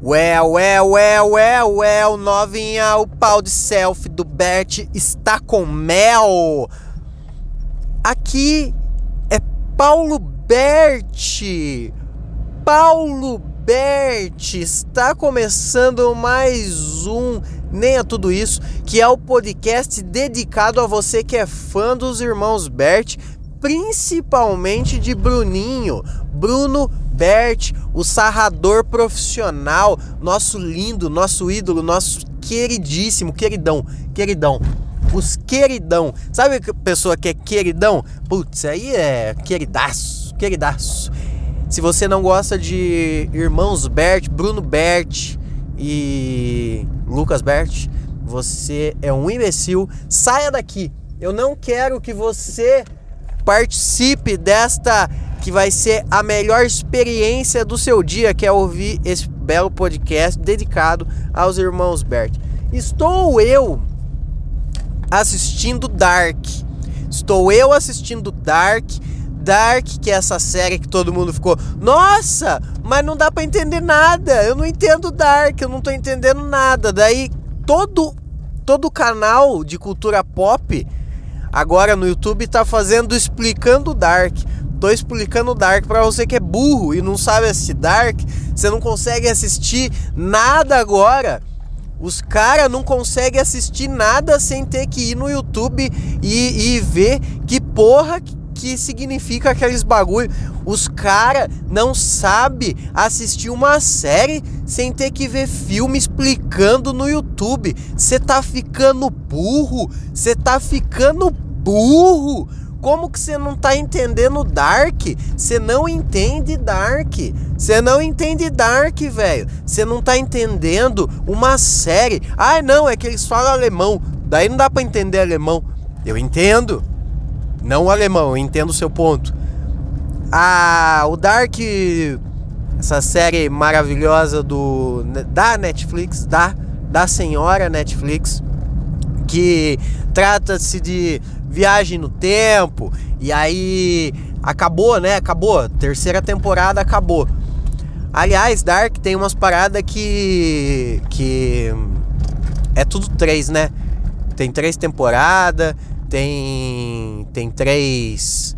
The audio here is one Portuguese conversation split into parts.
Well, well, well, well, well, novinha, o pau de selfie do Bert está com mel. Aqui é Paulo Bert. Paulo Bert está começando mais um Nem é Tudo Isso, que é o podcast dedicado a você que é fã dos irmãos Bert, principalmente de Bruninho, Bruno Bert, o sarrador profissional, nosso lindo, nosso ídolo, nosso queridíssimo, queridão, queridão. Os queridão. Sabe a pessoa que é queridão? Putz, aí é queridaço, queridaço. Se você não gosta de irmãos Bert, Bruno Bert e Lucas Bert, você é um imbecil. Saia daqui. Eu não quero que você participe desta que vai ser a melhor experiência do seu dia, que é ouvir esse belo podcast dedicado aos irmãos Bert. Estou eu assistindo Dark. Estou eu assistindo Dark. Dark, que é essa série que todo mundo ficou, nossa, mas não dá para entender nada. Eu não entendo Dark, eu não tô entendendo nada. Daí todo todo canal de cultura pop agora no YouTube tá fazendo explicando Dark. Tô explicando Dark para você que é burro e não sabe assistir Dark, você não consegue assistir nada agora. Os caras não conseguem assistir nada sem ter que ir no YouTube e, e ver que porra que significa aqueles bagulho. Os caras não sabem assistir uma série sem ter que ver filme explicando no YouTube. Você tá ficando burro? Você tá ficando burro? Como que você não tá entendendo Dark? Você não entende Dark. Você não entende Dark, velho. Você não tá entendendo uma série. Ah, não, é que eles falam alemão. Daí não dá para entender alemão. Eu entendo. Não o alemão, eu entendo o seu ponto. Ah, o Dark, essa série maravilhosa do da Netflix, da da senhora Netflix, que trata-se de viagem no tempo. E aí acabou, né? Acabou. Terceira temporada acabou. Aliás, Dark tem umas paradas que. que. É tudo três, né? Tem três temporadas, tem. tem três.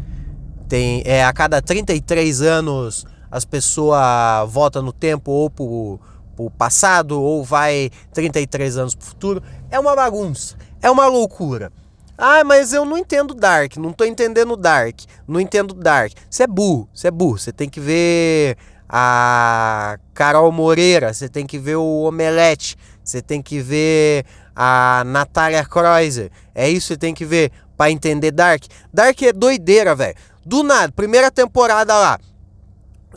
Tem. É, a cada 33 anos as pessoas voltam no tempo ou pro, pro passado, ou vai 33 anos pro futuro. É uma bagunça. É uma loucura. Ah, mas eu não entendo Dark, não tô entendendo Dark, não entendo Dark. Você é burro, você é burro. Você tem que ver a Carol Moreira, você tem que ver o Omelete, você tem que ver a Natália Kreuzer. É isso que você tem que ver para entender Dark. Dark é doideira, velho. Do nada, primeira temporada lá.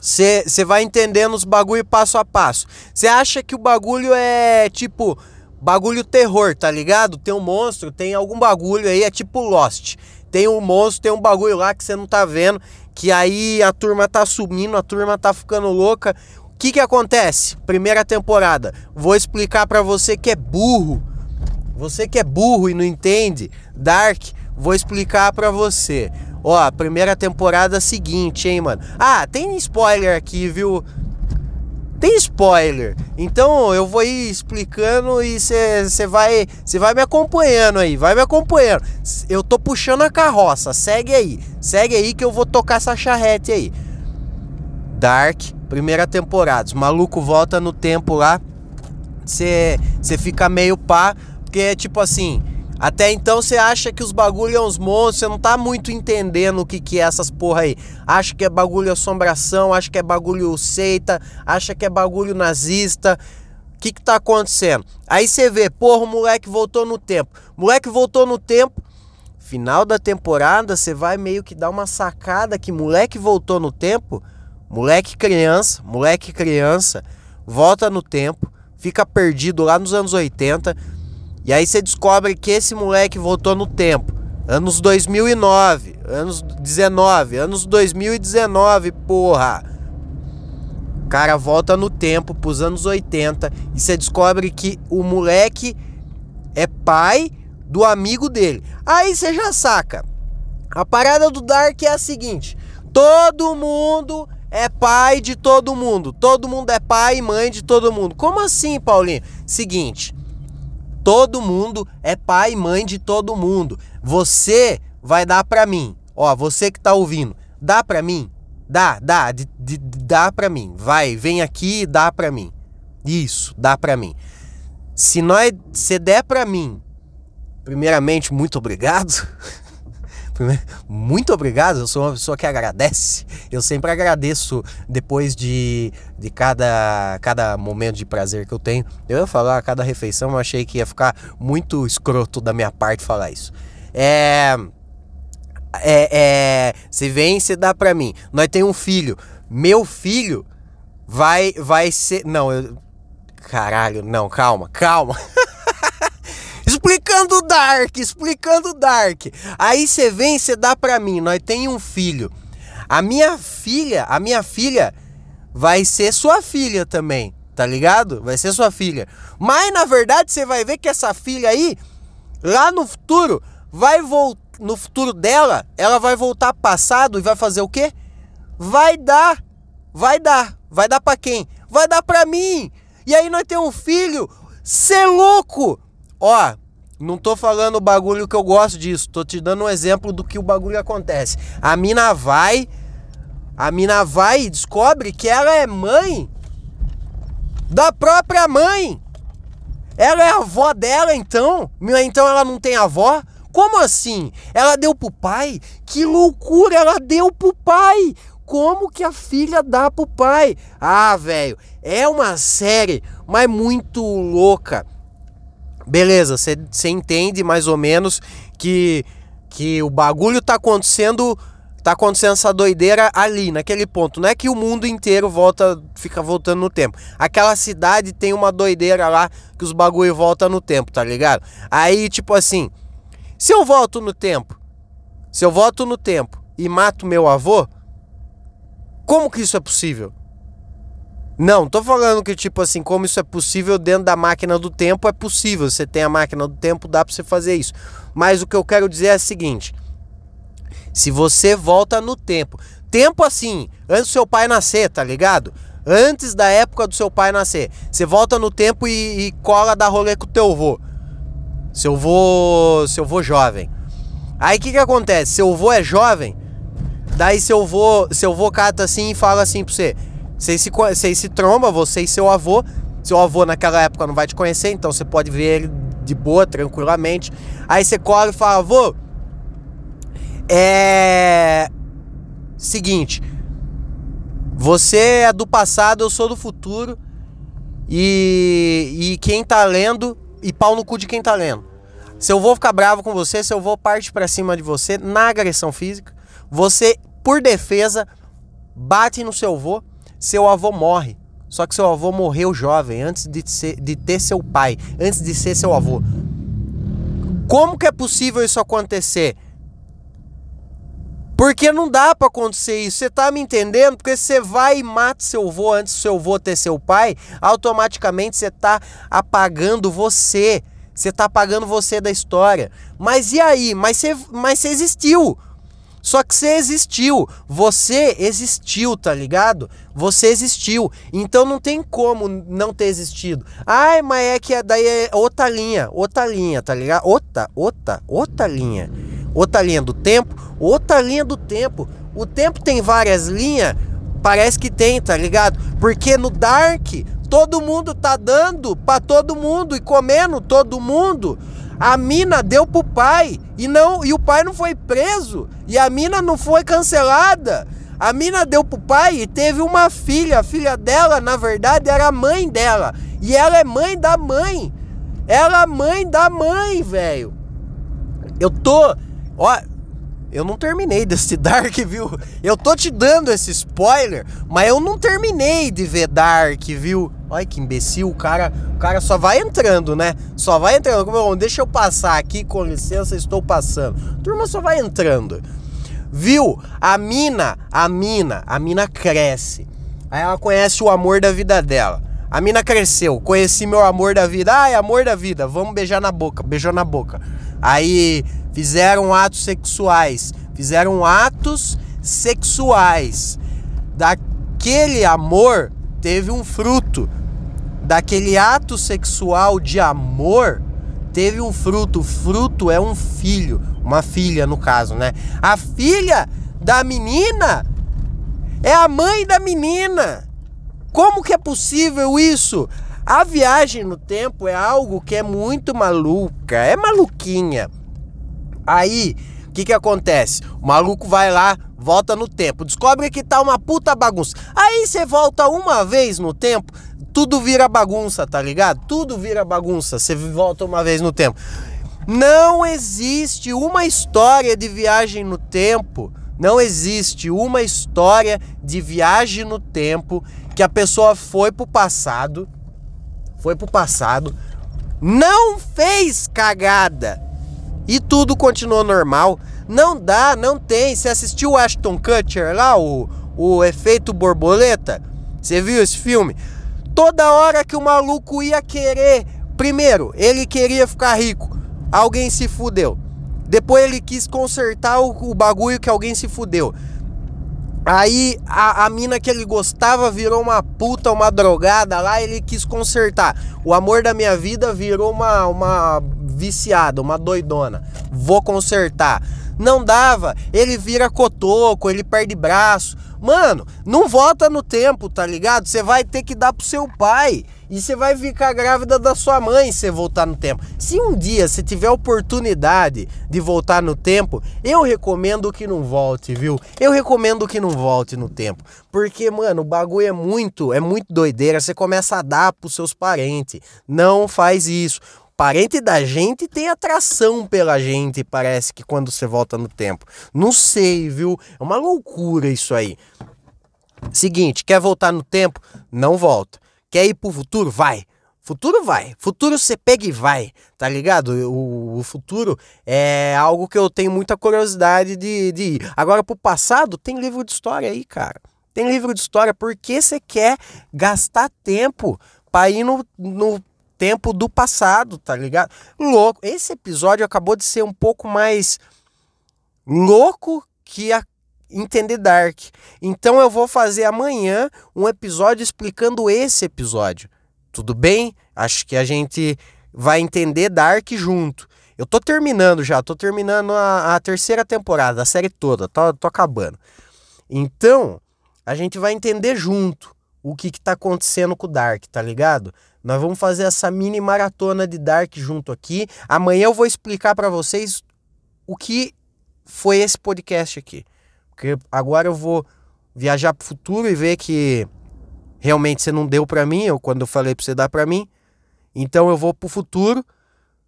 Você vai entendendo os bagulho passo a passo. Você acha que o bagulho é tipo bagulho terror, tá ligado? Tem um monstro, tem algum bagulho aí, é tipo Lost. Tem um monstro, tem um bagulho lá que você não tá vendo, que aí a turma tá sumindo, a turma tá ficando louca. O que que acontece? Primeira temporada. Vou explicar para você que é burro. Você que é burro e não entende, Dark, vou explicar para você. Ó, primeira temporada seguinte, hein, mano. Ah, tem spoiler aqui, viu? Tem spoiler. Então eu vou ir explicando e você vai, vai me acompanhando aí, vai me acompanhando. Eu tô puxando a carroça, segue aí. Segue aí que eu vou tocar essa charrete aí. Dark, primeira temporada. Os maluco volta no tempo lá. Você fica meio pá, porque é tipo assim, até então você acha que os bagulho é uns monstros, você não tá muito entendendo o que, que é essas porra aí. Acha que é bagulho assombração, acha que é bagulho seita, acha que é bagulho nazista. O que que tá acontecendo? Aí você vê, porra, o moleque voltou no tempo. Moleque voltou no tempo. Final da temporada, você vai meio que dar uma sacada que moleque voltou no tempo. Moleque criança, moleque criança, volta no tempo, fica perdido lá nos anos 80 e aí você descobre que esse moleque voltou no tempo. Anos 2009, anos 19, anos 2019, porra. O cara volta no tempo pros anos 80 e você descobre que o moleque é pai do amigo dele. Aí você já saca. A parada do Dark é a seguinte: todo mundo é pai de todo mundo. Todo mundo é pai e mãe de todo mundo. Como assim, Paulinho? Seguinte, todo mundo é pai e mãe de todo mundo. Você vai dar para mim. Ó, você que tá ouvindo, dá para mim? Dá, dá, de, de, dá para mim. Vai, vem aqui e dá para mim. Isso, dá para mim. Se nós, se der para mim, primeiramente, muito obrigado. Muito obrigado, eu sou uma pessoa que agradece. Eu sempre agradeço depois de, de cada, cada momento de prazer que eu tenho. Eu ia falar cada refeição, mas achei que ia ficar muito escroto da minha parte falar isso. É. É. é se vem, se dá pra mim. Nós temos um filho. Meu filho vai, vai ser. Não, eu. Caralho, não, calma, calma. explicando Dark, explicando Dark. Aí você vem, você dá pra mim, nós tem um filho. A minha filha, a minha filha vai ser sua filha também, tá ligado? Vai ser sua filha. Mas na verdade você vai ver que essa filha aí, lá no futuro, vai voltar. No futuro dela, ela vai voltar passado e vai fazer o quê? Vai dar. Vai dar. Vai dar para quem? Vai dar para mim. E aí nós temos um filho. Cê louco! Ó, não tô falando o bagulho que eu gosto disso, tô te dando um exemplo do que o bagulho acontece. A mina vai, a mina vai e descobre que ela é mãe da própria mãe. Ela é a avó dela, então? Então ela não tem avó? Como assim? Ela deu pro pai? Que loucura, ela deu pro pai! Como que a filha dá pro pai? Ah, velho, é uma série, mas muito louca. Beleza, você entende mais ou menos que, que o bagulho tá acontecendo. Tá acontecendo essa doideira ali, naquele ponto. Não é que o mundo inteiro volta, fica voltando no tempo. Aquela cidade tem uma doideira lá que os bagulho volta no tempo, tá ligado? Aí, tipo assim, se eu volto no tempo, se eu volto no tempo e mato meu avô, como que isso é possível? Não, tô falando que, tipo assim, como isso é possível dentro da máquina do tempo, é possível. Você tem a máquina do tempo, dá pra você fazer isso. Mas o que eu quero dizer é o seguinte: se você volta no tempo, tempo assim, antes do seu pai nascer, tá ligado? Antes da época do seu pai nascer, você volta no tempo e, e cola da rolê com o teu avô. Seu avô, seu avô jovem. Aí o que que acontece? Seu avô é jovem, daí seu avô, seu avô cata assim e fala assim pra você vocês se, vocês se tromba, você e seu avô. Seu avô naquela época não vai te conhecer, então você pode ver ele de boa, tranquilamente. Aí você cola e fala, avô, é. Seguinte, você é do passado, eu sou do futuro. E, e quem tá lendo, e pau no cu de quem tá lendo. Se eu vou ficar bravo com você, se eu vou parte para cima de você na agressão física, você, por defesa, bate no seu avô seu avô morre. Só que seu avô morreu jovem, antes de, ser, de ter seu pai, antes de ser seu avô. Como que é possível isso acontecer? Porque não dá para acontecer isso. Você tá me entendendo? Porque você vai e mata seu avô antes do seu avô ter seu pai, automaticamente você tá apagando você. Você tá apagando você da história. Mas e aí? Mas você, mas você existiu. Só que você existiu, você existiu, tá ligado? Você existiu, então não tem como não ter existido. Ai, mas é que daí é outra linha, outra linha, tá ligado? Outra, outra, outra linha. Outra linha do tempo, outra linha do tempo. O tempo tem várias linhas, parece que tem, tá ligado? Porque no Dark todo mundo tá dando para todo mundo e comendo todo mundo. A mina deu pro pai e não e o pai não foi preso e a mina não foi cancelada. A mina deu pro pai e teve uma filha. A filha dela, na verdade, era a mãe dela. E ela é mãe da mãe. Ela é mãe da mãe, velho. Eu tô. Ó, eu não terminei desse Dark, viu? Eu tô te dando esse spoiler, mas eu não terminei de ver Dark, viu? Olha que imbecil, o cara, o cara só vai entrando, né? Só vai entrando. Deixa eu passar aqui, com licença, estou passando. turma só vai entrando. Viu? A mina, a mina, a mina cresce. Aí ela conhece o amor da vida dela. A mina cresceu, conheci meu amor da vida. Ai, amor da vida, vamos beijar na boca. Beijou na boca. Aí fizeram atos sexuais. Fizeram atos sexuais. Da, aquele amor teve um fruto. Daquele ato sexual de amor teve um fruto. O fruto é um filho, uma filha no caso, né? A filha da menina é a mãe da menina. Como que é possível isso? A viagem no tempo é algo que é muito maluca, é maluquinha. Aí, que que acontece? O maluco vai lá, volta no tempo, descobre que tá uma puta bagunça. Aí você volta uma vez no tempo, tudo vira bagunça, tá ligado? Tudo vira bagunça. Você volta uma vez no tempo. Não existe uma história de viagem no tempo. Não existe uma história de viagem no tempo que a pessoa foi pro passado, foi pro passado, não fez cagada e tudo continuou normal. Não dá, não tem. Você assistiu o Ashton Kutcher lá, o, o Efeito Borboleta? Você viu esse filme? Toda hora que o maluco ia querer, primeiro, ele queria ficar rico, alguém se fudeu. Depois ele quis consertar o, o bagulho que alguém se fudeu. Aí a, a mina que ele gostava virou uma puta, uma drogada lá, ele quis consertar. O amor da minha vida virou uma, uma viciada, uma doidona. Vou consertar. Não dava, ele vira cotoco, ele perde braço. Mano, não volta no tempo, tá ligado? Você vai ter que dar pro seu pai. E você vai ficar grávida da sua mãe se voltar no tempo. Se um dia você tiver oportunidade de voltar no tempo, eu recomendo que não volte, viu? Eu recomendo que não volte no tempo. Porque, mano, o bagulho é muito, é muito doideira. Você começa a dar pros seus parentes. Não faz isso parente da gente tem atração pela gente, parece que quando você volta no tempo. Não sei, viu? É uma loucura isso aí. Seguinte, quer voltar no tempo? Não volta. Quer ir pro futuro? Vai. Futuro vai. Futuro você pega e vai, tá ligado? O, o, futuro é algo que eu tenho muita curiosidade de, de ir. Agora, pro passado, tem livro de história aí, cara. Tem livro de história porque você quer gastar tempo para ir no, no tempo do passado, tá ligado? Louco. Esse episódio acabou de ser um pouco mais louco que a entender Dark. Então eu vou fazer amanhã um episódio explicando esse episódio. Tudo bem? Acho que a gente vai entender Dark junto. Eu tô terminando já, tô terminando a, a terceira temporada, a série toda, tô, tô acabando. Então, a gente vai entender junto o que, que tá acontecendo com o Dark, tá ligado? Nós vamos fazer essa mini maratona de Dark junto aqui. Amanhã eu vou explicar para vocês o que foi esse podcast aqui. Porque agora eu vou viajar pro futuro e ver que realmente você não deu para mim, ou quando eu falei para você dar para mim. Então eu vou pro futuro,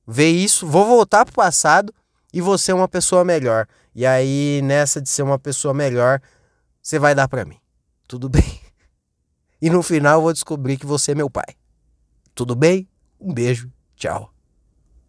ver isso, vou voltar pro passado e vou ser uma pessoa melhor. E aí nessa de ser uma pessoa melhor, você vai dar para mim. Tudo bem? E no final eu vou descobrir que você é meu pai. Tudo bem? Um beijo. Tchau.